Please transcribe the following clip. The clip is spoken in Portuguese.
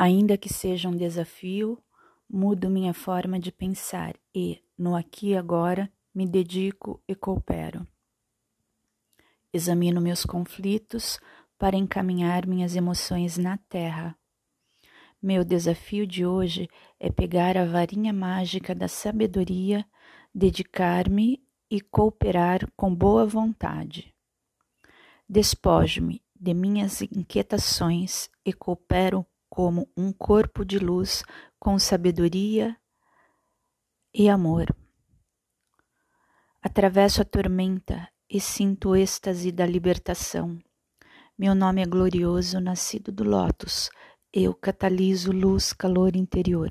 Ainda que seja um desafio, mudo minha forma de pensar e, no aqui e agora, me dedico e coopero. Examino meus conflitos para encaminhar minhas emoções na terra. Meu desafio de hoje é pegar a varinha mágica da sabedoria, dedicar-me e cooperar com boa vontade. Despojo-me de minhas inquietações e coopero como um corpo de luz com sabedoria e amor. Atravesso a tormenta e sinto o êxtase da libertação. Meu nome é glorioso, nascido do lótus. Eu cataliso luz, calor interior.